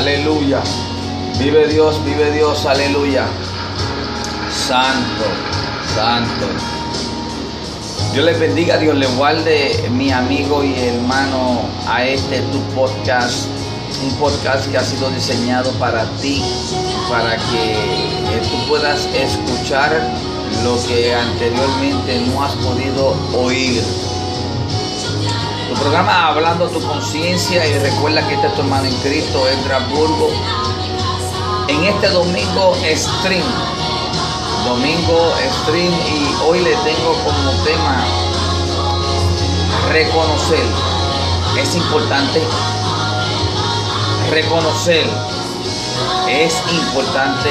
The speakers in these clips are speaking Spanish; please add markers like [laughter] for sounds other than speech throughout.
Aleluya. Vive Dios, vive Dios, aleluya. Santo, santo. Dios les bendiga, Dios les guarde, mi amigo y hermano, a este tu podcast. Un podcast que ha sido diseñado para ti, para que eh, tú puedas escuchar lo que anteriormente no has podido oír. Tu programa Hablando tu conciencia y recuerda que este es tu hermano en Cristo, Estrasburgo. En este domingo stream, domingo stream y hoy le tengo como tema reconocer. Es importante reconocer. Es importante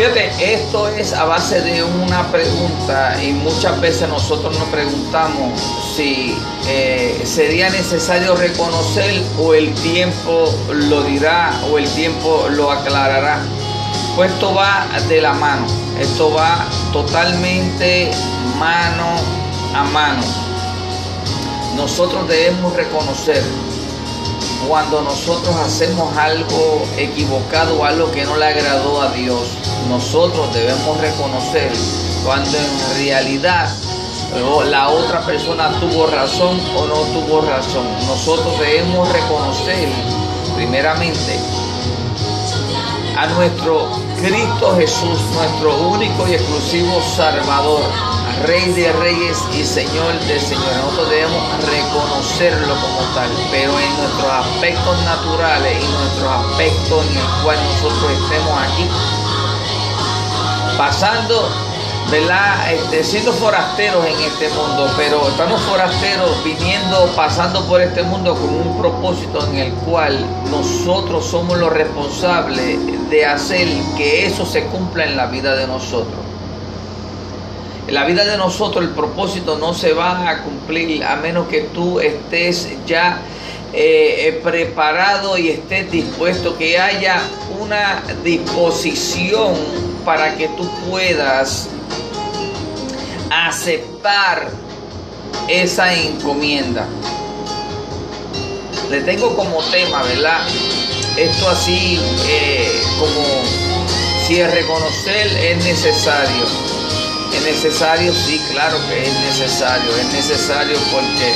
Fíjate, esto es a base de una pregunta y muchas veces nosotros nos preguntamos si eh, sería necesario reconocer o el tiempo lo dirá o el tiempo lo aclarará. Pues esto va de la mano, esto va totalmente mano a mano. Nosotros debemos reconocer cuando nosotros hacemos algo equivocado algo que no le agradó a Dios nosotros debemos reconocer cuando en realidad la otra persona tuvo razón o no tuvo razón. Nosotros debemos reconocer primeramente a nuestro Cristo Jesús, nuestro único y exclusivo Salvador, Rey de Reyes y Señor de Señores. Nosotros debemos reconocerlo como tal, pero en nuestros aspectos naturales y nuestros aspectos en el cual nosotros estemos aquí, pasando, ¿verdad? Este, siendo forasteros en este mundo, pero estamos forasteros viniendo, pasando por este mundo con un propósito en el cual nosotros somos los responsables de hacer que eso se cumpla en la vida de nosotros. La vida de nosotros el propósito no se va a cumplir a menos que tú estés ya eh, eh, preparado y estés dispuesto, que haya una disposición para que tú puedas aceptar esa encomienda. Le tengo como tema, ¿verdad? Esto así eh, como si el reconocer es necesario. Es necesario, sí, claro que es necesario. Es necesario porque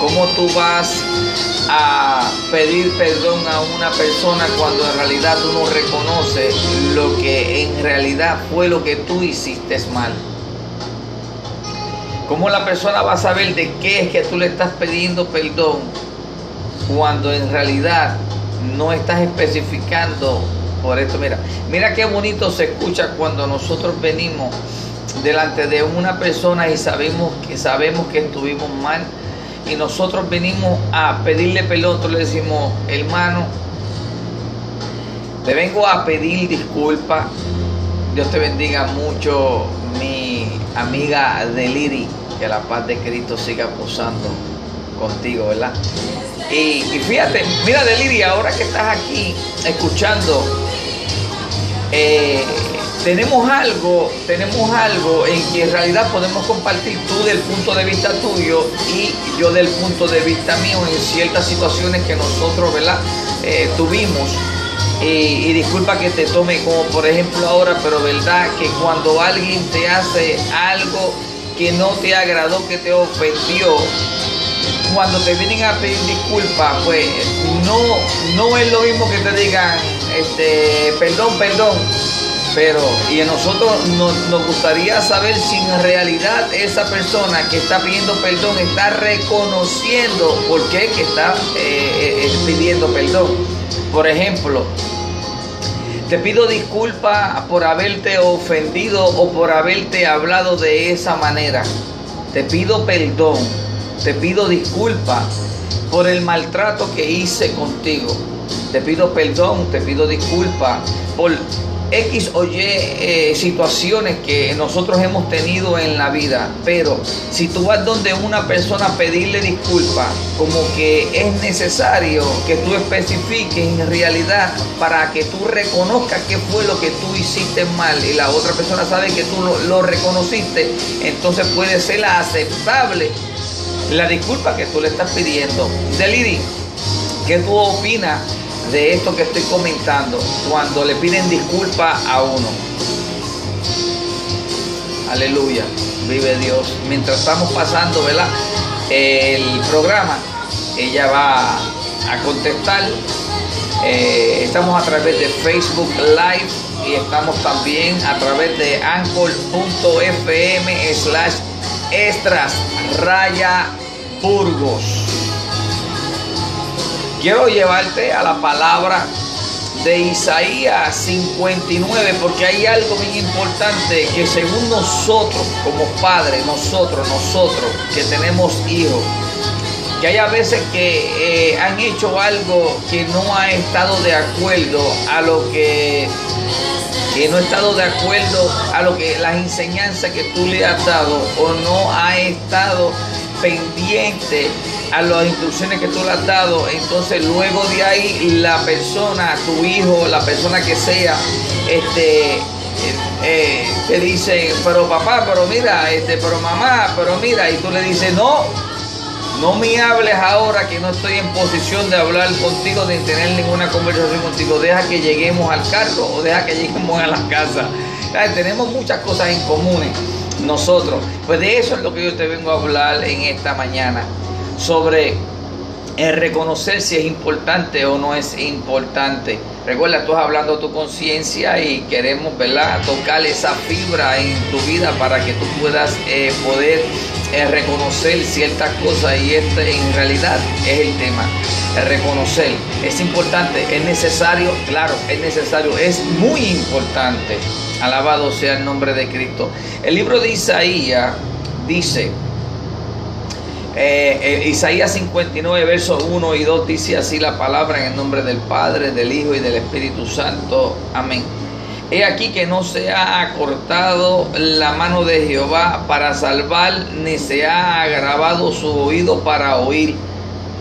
¿cómo tú vas a pedir perdón a una persona cuando en realidad tú no reconoces lo que en realidad fue lo que tú hiciste mal. ¿Cómo la persona va a saber de qué es que tú le estás pidiendo perdón cuando en realidad no estás especificando por esto? Mira, mira qué bonito se escucha cuando nosotros venimos delante de una persona y sabemos que sabemos que estuvimos mal y nosotros venimos a pedirle perdón, le decimos, hermano, te vengo a pedir disculpas. Dios te bendiga mucho, mi amiga Deliri, que la paz de Cristo siga posando contigo, ¿verdad? Y, fíjate, mira Deliri, ahora que estás aquí escuchando, eh, tenemos algo, tenemos algo en que en realidad podemos compartir tú del punto de vista tuyo y yo del punto de vista mío en ciertas situaciones que nosotros, ¿verdad? Eh, tuvimos. Y, disculpa que te tome como por ejemplo ahora, pero verdad que cuando alguien te hace algo que no te agradó, que te ofendió, cuando te vienen a pedir disculpas, pues no, no es lo mismo que te digan, este, perdón, perdón pero, y a nosotros nos, gustaría saber si en realidad esa persona que está pidiendo perdón está reconociendo por qué que está eh, eh, pidiendo perdón. Por ejemplo, te pido disculpas por haberte ofendido o por haberte hablado de esa manera. Te pido perdón, te pido disculpas por el maltrato que hice contigo. Te pido perdón, te pido disculpas por X o Y eh, situaciones que nosotros hemos tenido en la vida, pero si tú vas donde una persona pedirle disculpas, como que es necesario que tú especifiques en realidad para que tú reconozcas qué fue lo que tú hiciste mal y la otra persona sabe que tú lo, reconociste, entonces puede ser aceptable la disculpa que tú le estás pidiendo. Deliri, ¿qué tú opinas de esto que estoy comentando cuando le piden disculpa a uno. Aleluya, vive Dios. Mientras estamos pasando, ¿verdad? El programa, ella va a contestar. Eh, estamos a través de Facebook Live y estamos también a través de anchor.fm slash extras raya burgos. Quiero llevarte a la palabra de Isaías 59 porque hay algo bien importante que según nosotros como padres, nosotros, nosotros que tenemos hijos, que hay a veces que eh, han hecho algo que no ha estado de acuerdo a lo que que no ha estado de acuerdo a lo que las enseñanzas que tú le has dado o no ha estado pendiente a las instrucciones que tú le has dado, entonces luego de ahí la persona, tu hijo, la persona que sea, este, eh, te dice, pero papá, pero mira, este, pero mamá, pero mira, y tú le dices, no, no me hables ahora que no estoy en posición de hablar contigo, de tener ninguna conversación contigo. Deja que lleguemos al carro o deja que [laughs] lleguemos a la casa. Tenemos muchas cosas en común nosotros. Pues de eso es lo que yo te vengo a hablar en esta mañana. Sobre el reconocer si es importante o no es importante. Recuerda, estás hablando tu conciencia y queremos, ¿verdad?, tocar esa fibra en tu vida para que tú puedas eh, poder eh, reconocer ciertas cosas y este en realidad es el tema. Reconocer es importante, es necesario, claro, es necesario, es muy importante. Alabado sea el nombre de Cristo. El libro de Isaías dice, eh, eh, Isaías 59, versos 1 y 2 dice así la palabra en el nombre del Padre, del Hijo y del Espíritu Santo. Amén. He aquí que no se ha acortado la mano de Jehová para salvar, ni se ha agravado su oído para oír.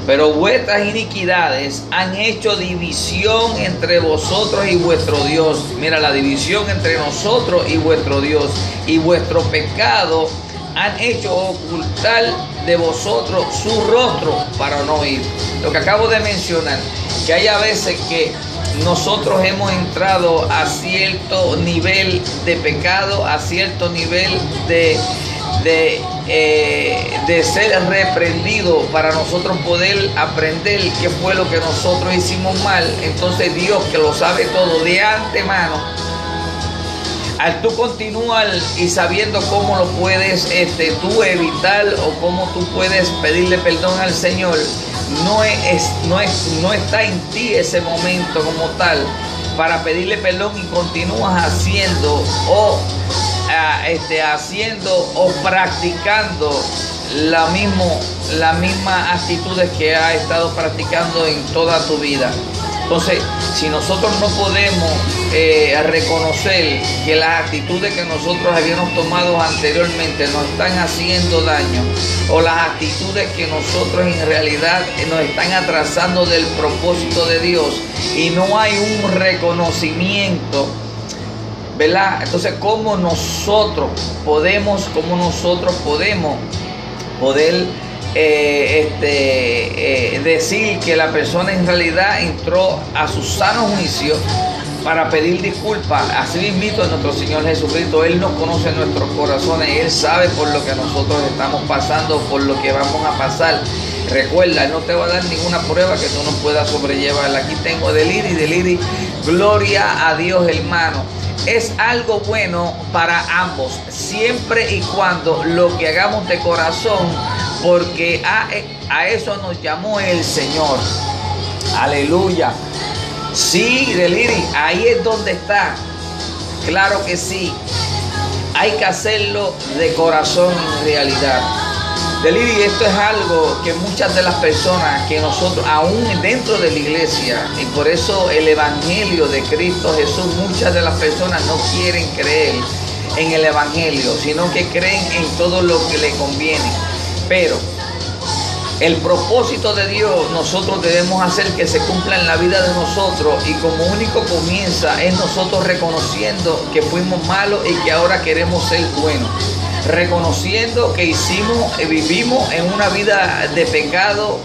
Pero vuestras iniquidades han hecho división entre vosotros y vuestro Dios. Mira la división entre nosotros y vuestro Dios. Y vuestro pecado han hecho ocultar de vosotros su rostro para no oír. Lo que acabo de mencionar, que hay a veces que nosotros hemos entrado a cierto nivel de pecado, a cierto nivel de, de, eh, de ser reprendido para nosotros poder aprender qué fue lo que nosotros hicimos mal. Entonces Dios que lo sabe todo de antemano, al tú continuar y sabiendo cómo lo puedes este, tú evitar o cómo tú puedes pedirle perdón al Señor, no, es, no, es, no está en ti ese momento como tal para pedirle perdón y continúas haciendo o ah, este, haciendo o practicando la, mismo, misma actitudes que has estado practicando en toda tu vida. Entonces, si nosotros no podemos eh, reconocer que las actitudes que nosotros habíamos tomado anteriormente nos están haciendo daño, o las actitudes que nosotros en realidad nos están atrasando del propósito de Dios, y no hay un reconocimiento, ¿verdad? Entonces, ¿cómo nosotros podemos, cómo nosotros podemos poder eh, este, eh, decir que la persona en realidad entró a su sano juicio para pedir disculpas. Así mismo nuestro Señor Jesucristo, Él nos conoce nuestros corazones, Él sabe por lo que nosotros estamos pasando, por lo que vamos a pasar. Recuerda, no te va a dar ninguna prueba que tú no puedas sobrellevar. Aquí tengo deliri, deliri. Gloria a Dios, hermano. Es algo bueno para ambos, siempre y cuando lo que hagamos de corazón porque a, eso nos llamó el Señor. Aleluya. Sí, Deliri, ahí es donde está. Claro que sí. Hay que hacerlo de corazón en realidad. Deliri, esto es algo que muchas de las personas que nosotros, aún dentro de la iglesia, y por eso el Evangelio de Cristo Jesús, muchas de las personas no quieren creer en el Evangelio, sino que creen en todo lo que le conviene. Pero el propósito de Dios nosotros debemos hacer que se cumpla en la vida de nosotros y como único comienza es nosotros reconociendo que fuimos malos y que ahora queremos ser buenos. Reconociendo que hicimos, vivimos en una vida de pecado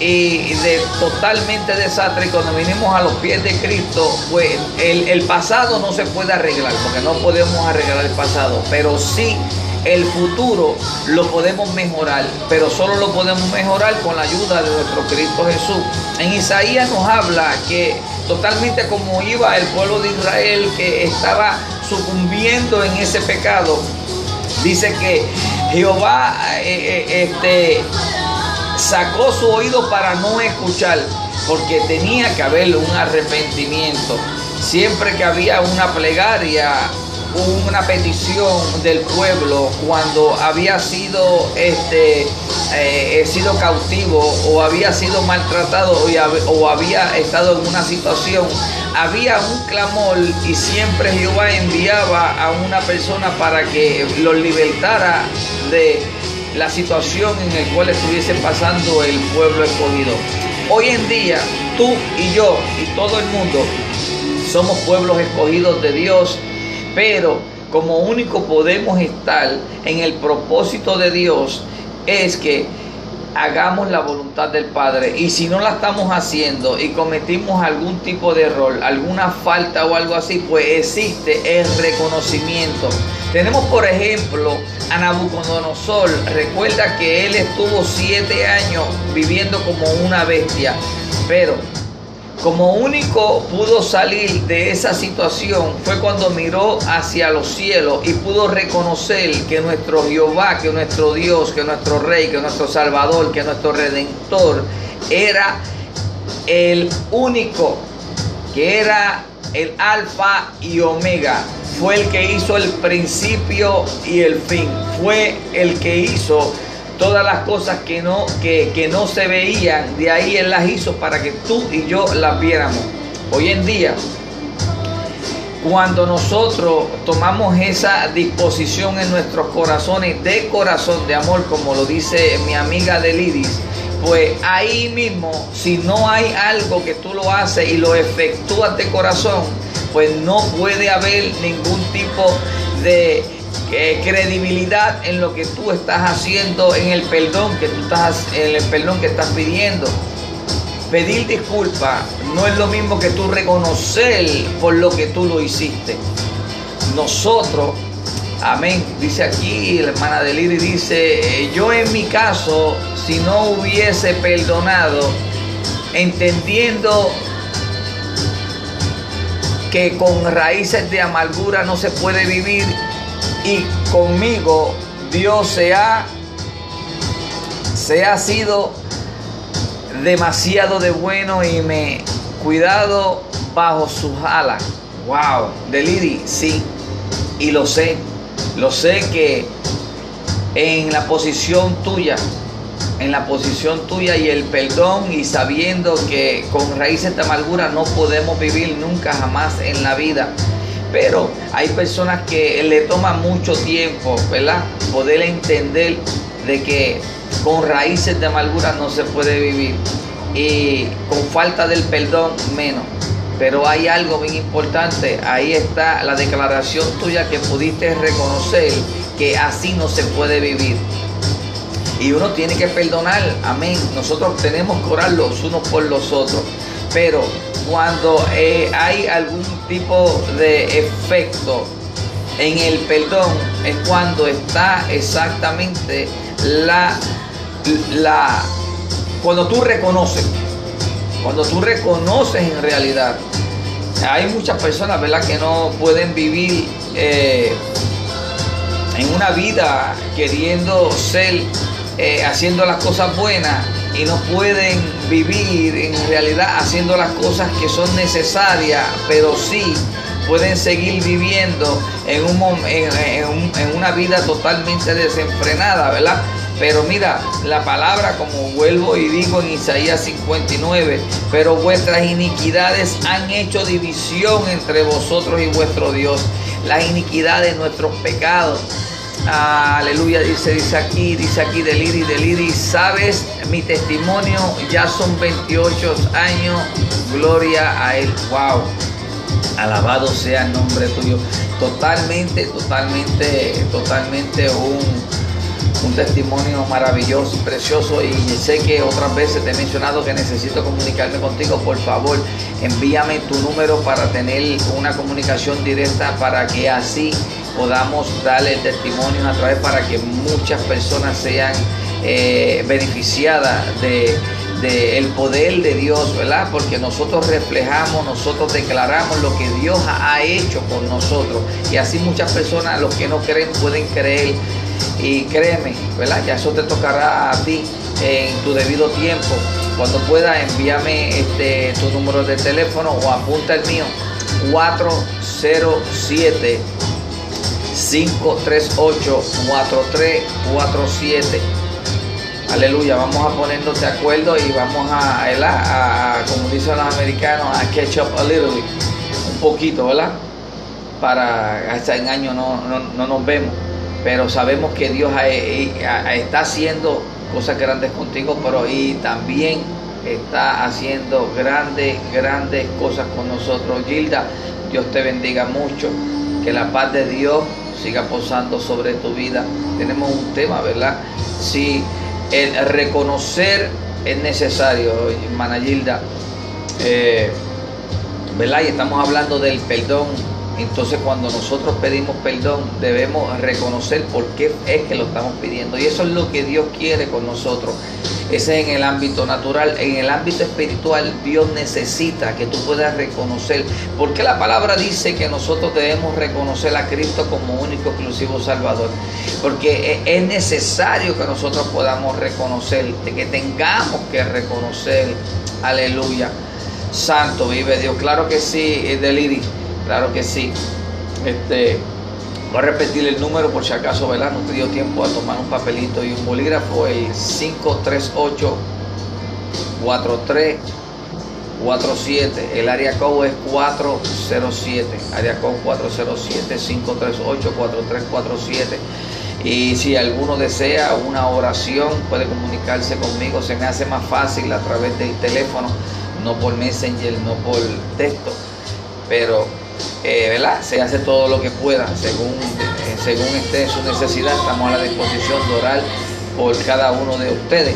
y de totalmente desastre. Y cuando vinimos a los pies de Cristo, pues el, el pasado no se puede arreglar, porque no podemos arreglar el pasado, pero sí el futuro lo podemos mejorar, pero solo lo podemos mejorar con la ayuda de nuestro Cristo Jesús. En Isaías nos habla que totalmente como iba el pueblo de Israel que estaba sucumbiendo en ese pecado, dice que Jehová eh, eh, este, sacó su oído para no escuchar, porque tenía que haber un arrepentimiento. Siempre que había una plegaria, una petición del pueblo cuando había sido este eh, sido cautivo o había sido maltratado o había estado en una situación había un clamor y siempre Jehová enviaba a una persona para que lo libertara de la situación en la cual estuviese pasando el pueblo escogido. Hoy en día, tú y yo y todo el mundo somos pueblos escogidos de Dios pero como único podemos estar en el propósito de Dios es que hagamos la voluntad del Padre. Y si no la estamos haciendo y cometimos algún tipo de error, alguna falta o algo así, pues existe el reconocimiento. Tenemos por ejemplo a Nabucodonosor. Recuerda que él estuvo siete años viviendo como una bestia. Pero como único pudo salir de esa situación fue cuando miró hacia los cielos y pudo reconocer que nuestro Jehová, que nuestro Dios, que nuestro Rey, que nuestro Salvador, que nuestro Redentor era el único, que era el alfa y omega. Fue el que hizo el principio y el fin. Fue el que hizo todas las cosas que no, que, no se veían, de ahí Él las hizo para que tú y yo las viéramos. Hoy en día, cuando nosotros tomamos esa disposición en nuestros corazones de corazón de amor, como lo dice mi amiga Delidis, pues ahí mismo, si no hay algo que tú lo haces y lo efectúas de corazón, pues no puede haber ningún tipo de credibilidad en lo que tú estás haciendo, en el perdón que tú estás, en el perdón que estás pidiendo. Pedir disculpas no es lo mismo que tú reconocer por lo que tú lo hiciste. Nosotros, amén, dice aquí la hermana de Liri, dice, eh, yo en mi caso, si no hubiese perdonado, entendiendo que con raíces de amargura no se puede vivir, y conmigo Dios se ha, se ha sido demasiado de bueno y me cuidado bajo sus alas. Wow, Deliri, sí, y lo sé, lo sé que en la posición tuya, en la posición tuya y el perdón y sabiendo que con raíces de amargura no podemos vivir nunca jamás en la vida pero hay personas que le toma mucho tiempo, ¿verdad? Poder entender de que con raíces de amargura no se puede vivir y con falta del perdón menos. Pero hay algo bien importante, ahí está la declaración tuya que pudiste reconocer que así no se puede vivir. Y uno tiene que perdonar, amén. Nosotros tenemos que orar los unos por los otros. Pero cuando eh, hay algún tipo de efecto en el perdón es cuando está exactamente la, la cuando tú reconoces cuando tú reconoces en realidad. Hay muchas personas verdad que no pueden vivir eh, en una vida queriendo ser eh, haciendo las cosas buenas y no pueden vivir en realidad haciendo las cosas que son necesarias, pero sí pueden seguir viviendo en, un, en, una vida totalmente desenfrenada, ¿verdad? Pero mira, la palabra, como vuelvo y digo en Isaías 59, pero vuestras iniquidades han hecho división entre vosotros y vuestro Dios. Las iniquidades, nuestros pecados, Aleluya, dice, dice aquí, dice aquí Deliri, Deliri, sabes, mi testimonio ya son 28 años, gloria a Él, wow, alabado sea el nombre tuyo, totalmente, totalmente, totalmente un, un testimonio maravilloso y precioso y sé que otras veces te he mencionado que necesito comunicarme contigo, por favor envíame tu número para tener una comunicación directa para que así podamos darle testimonio a través para que muchas personas sean eh, beneficiadas de el poder de Dios, ¿verdad? Porque nosotros reflejamos, nosotros declaramos lo que Dios ha hecho con nosotros. Y así muchas personas, los que no creen, pueden creer. Y créeme, ¿verdad? Ya eso te tocará a ti en tu debido tiempo. Cuando pueda, envíame este, tu número de teléfono o apunta el mío. 407 538 4347 Aleluya, vamos a ponernos de acuerdo y vamos a, a, como dicen los americanos, a catch up a little bit, un poquito, ¿verdad? Para hasta en año no, no, nos vemos, pero sabemos que Dios está haciendo cosas grandes contigo, pero y también está haciendo grandes, grandes cosas con nosotros. Gilda, Dios te bendiga mucho, que la paz de Dios siga posando sobre tu vida. Tenemos un tema, ¿verdad? Sí el reconocer es necesario, hermana Gilda, eh, ¿verdad? Y estamos hablando del perdón. Entonces cuando nosotros pedimos perdón debemos reconocer por qué es que lo estamos pidiendo. Y eso es lo que Dios quiere con nosotros. Ese es en el ámbito natural. En el ámbito espiritual, Dios necesita que tú puedas reconocer. Porque la palabra dice que nosotros debemos reconocer a Cristo como único, exclusivo Salvador. Porque e, es necesario que nosotros podamos reconocer, que tengamos que reconocer. Aleluya. Santo vive Dios. Claro que sí, Deliri. Claro que sí. Este. Voy a repetir el número por si acaso, ¿verdad? No te dio tiempo a tomar un papelito y un bolígrafo. El 538 4347. El área code es 407. Área code 407 538 4347. Y si alguno desea una oración, puede comunicarse conmigo. Se me hace más fácil a través del teléfono, no por Messenger, no por texto. Pero eh, ¿verdad? Se hace todo lo que pueda según, eh, según esté su necesidad. Estamos a la disposición de orar por cada uno de ustedes.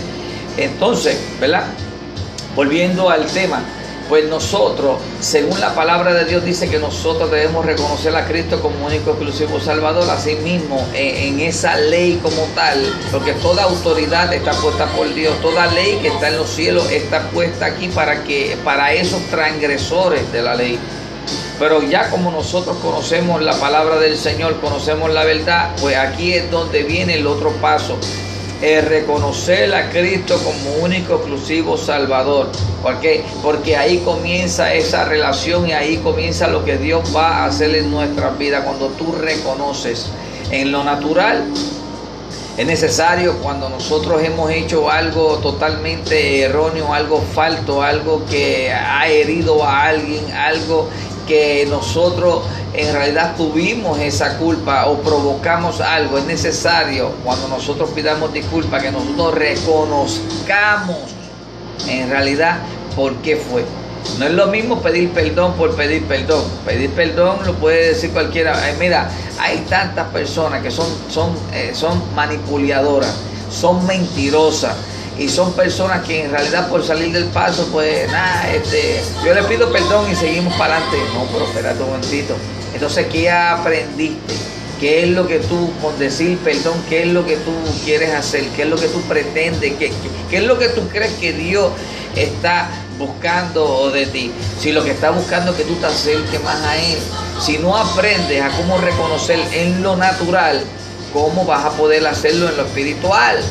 Entonces, ¿verdad? Volviendo al tema, pues nosotros, según la palabra de Dios, dice que nosotros debemos reconocer a Cristo como único exclusivo Salvador. Asimismo, en, en esa ley como tal, porque toda autoridad está puesta por Dios, toda ley que está en los cielos está puesta aquí para que para esos transgresores de la ley pero ya como nosotros conocemos la palabra del Señor, conocemos la verdad, pues aquí es donde viene el otro paso. Es reconocer a Cristo como único, exclusivo Salvador. ¿Por qué? Porque ahí comienza esa relación y ahí comienza lo que Dios va a hacer en nuestra vida cuando tú reconoces en lo natural es necesario cuando nosotros hemos hecho algo totalmente erróneo, algo falto, algo que ha herido a alguien, algo que nosotros en realidad tuvimos esa culpa o provocamos algo, es necesario cuando nosotros pidamos disculpas que nosotros reconozcamos en realidad por qué fue. No es lo mismo pedir perdón por pedir perdón. Pedir perdón lo puede decir cualquiera. mira, hay tantas personas que son, son, eh, son manipuladoras, son mentirosas y son personas que en realidad por salir del paso, pues nada, este, yo le pido perdón y seguimos para adelante. No, pero espérate un momentito. Entonces, ¿qué aprendiste? ¿Qué es lo que tú, con decir perdón, qué es lo que tú quieres hacer? ¿Qué es lo que tú pretendes? ¿Qué, qué, es lo que tú crees que Dios está buscando de ti? Si lo que está buscando es que tú te acerques más a Él. Si no aprendes a cómo reconocer en lo natural, ¿cómo vas a poder hacerlo en lo espiritual?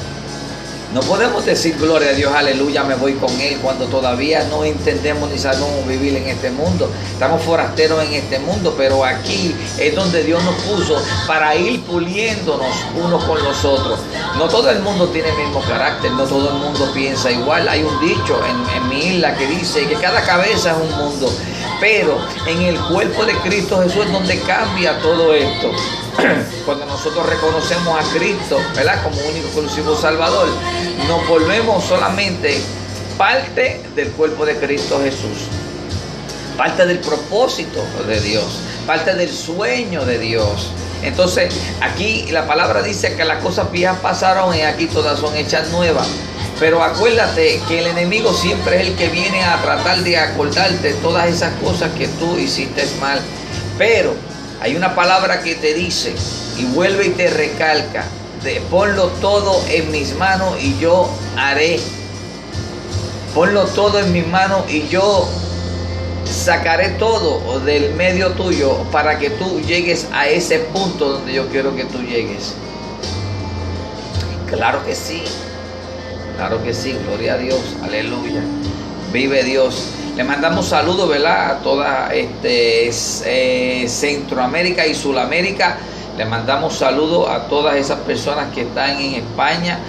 No podemos decir gloria a Dios, aleluya, me voy con Él cuando todavía no entendemos ni sabemos vivir en este mundo. Estamos forasteros en este mundo, pero aquí es donde Dios nos puso para ir puliéndonos unos con los otros. No todo el mundo tiene el mismo carácter, no todo el mundo piensa igual. Hay un dicho en, en mi isla que dice que cada cabeza es un mundo, pero en el cuerpo de Cristo Jesús es donde cambia todo esto. [coughs] cuando nosotros reconocemos a Cristo, ¿verdad? Como único exclusivo Salvador, nos volvemos solamente parte del cuerpo de Cristo Jesús, parte del propósito de Dios, parte del sueño de Dios. Entonces, aquí la palabra dice que las cosas viejas pasaron y aquí todas son hechas nuevas. Pero acuérdate que el enemigo siempre es el que viene a tratar de acordarte todas esas cosas que tú hiciste mal. Pero hay una palabra que te dice y vuelve y te recalca, ponlo todo en mis manos y yo haré. Ponlo todo en mis manos y yo sacaré todo del medio tuyo para que tú llegues a ese punto donde yo quiero que tú llegues. Claro que sí, claro que sí, gloria a Dios, aleluya. Vive Dios. Le mandamos saludos, ¿verdad? A toda este, eh, Centroamérica y Sudamérica. Le mandamos saludos a todas esas personas que están en España,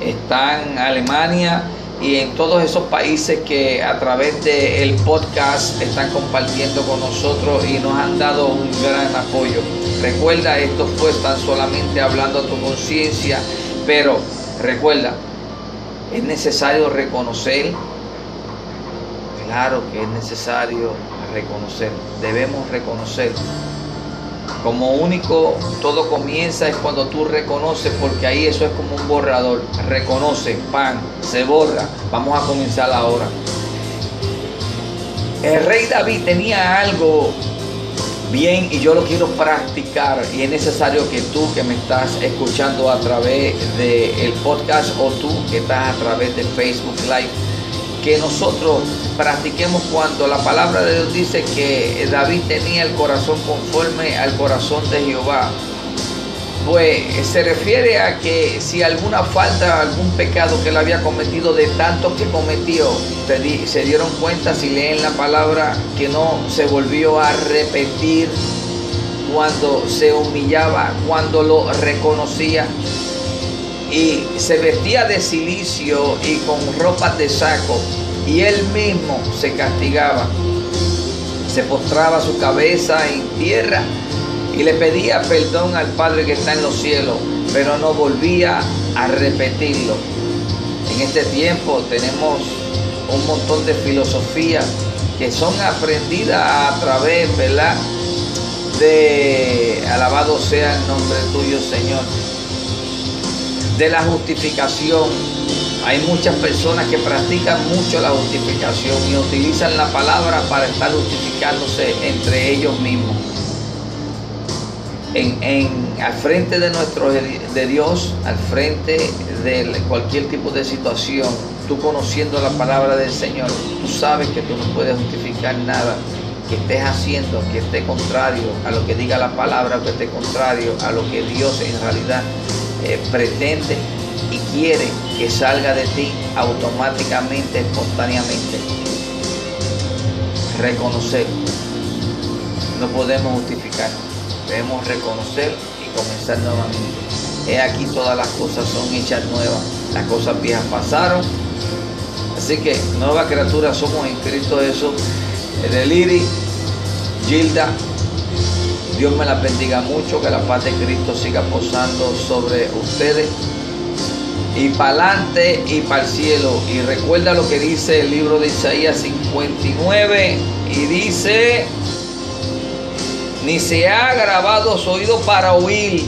están en Alemania, y en todos esos países que a través del podcast están compartiendo con nosotros y nos han dado un gran apoyo. Recuerda, esto fue tan solamente hablando a tu conciencia, pero recuerda, es necesario reconocer, claro que es necesario reconocer, debemos reconocer como único todo comienza es cuando tú reconoces, porque ahí eso es como un borrador. Reconoce, pan, se borra. Vamos a comenzar ahora. El rey David tenía algo bien y yo lo quiero practicar y es necesario que tú que me estás escuchando a través del podcast o tú que estás a través de Facebook Live que nosotros practiquemos cuando la palabra de Dios dice que David tenía el corazón conforme al corazón de Jehová. Pues se refiere a que si alguna falta, algún pecado que él había cometido de tanto que cometió, se dieron cuenta si leen la palabra que no se volvió a repetir cuando se humillaba, cuando lo reconocía y se vestía de silicio y con ropas de saco y él mismo se castigaba. Se postraba su cabeza en tierra y le pedía perdón al Padre que está en los cielos, pero no volvía a repetirlo. En este tiempo tenemos un montón de filosofías que son aprendidas a través, ¿verdad? De alabado sea el nombre tuyo, Señor de la justificación. Hay muchas personas que practican mucho la justificación y utilizan la palabra para estar justificándose entre ellos mismos. En, al frente de nuestro de Dios, al frente de cualquier tipo de situación, tú conociendo la palabra del Señor, tú sabes que tú no puedes justificar nada que estés haciendo que esté contrario a lo que diga la palabra, que esté contrario a lo que Dios en realidad eh, pretende y quiere que salga de ti automáticamente, espontáneamente. Reconocer. No podemos justificar. Debemos reconocer y comenzar nuevamente. He aquí todas las cosas son hechas nuevas. Las cosas viejas pasaron. Así que nueva criatura somos en Cristo Jesús. Liri, Gilda, Dios me la bendiga mucho, que la paz de Cristo siga posando sobre ustedes. Y para adelante y para el cielo. Y recuerda lo que dice el libro de Isaías 59. Y dice, ni se ha grabado su oído para oír,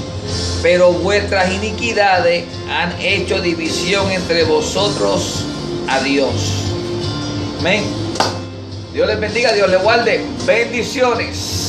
pero vuestras iniquidades han hecho división entre vosotros a Dios. Amén. Dios les bendiga, Dios les guarde. Bendiciones.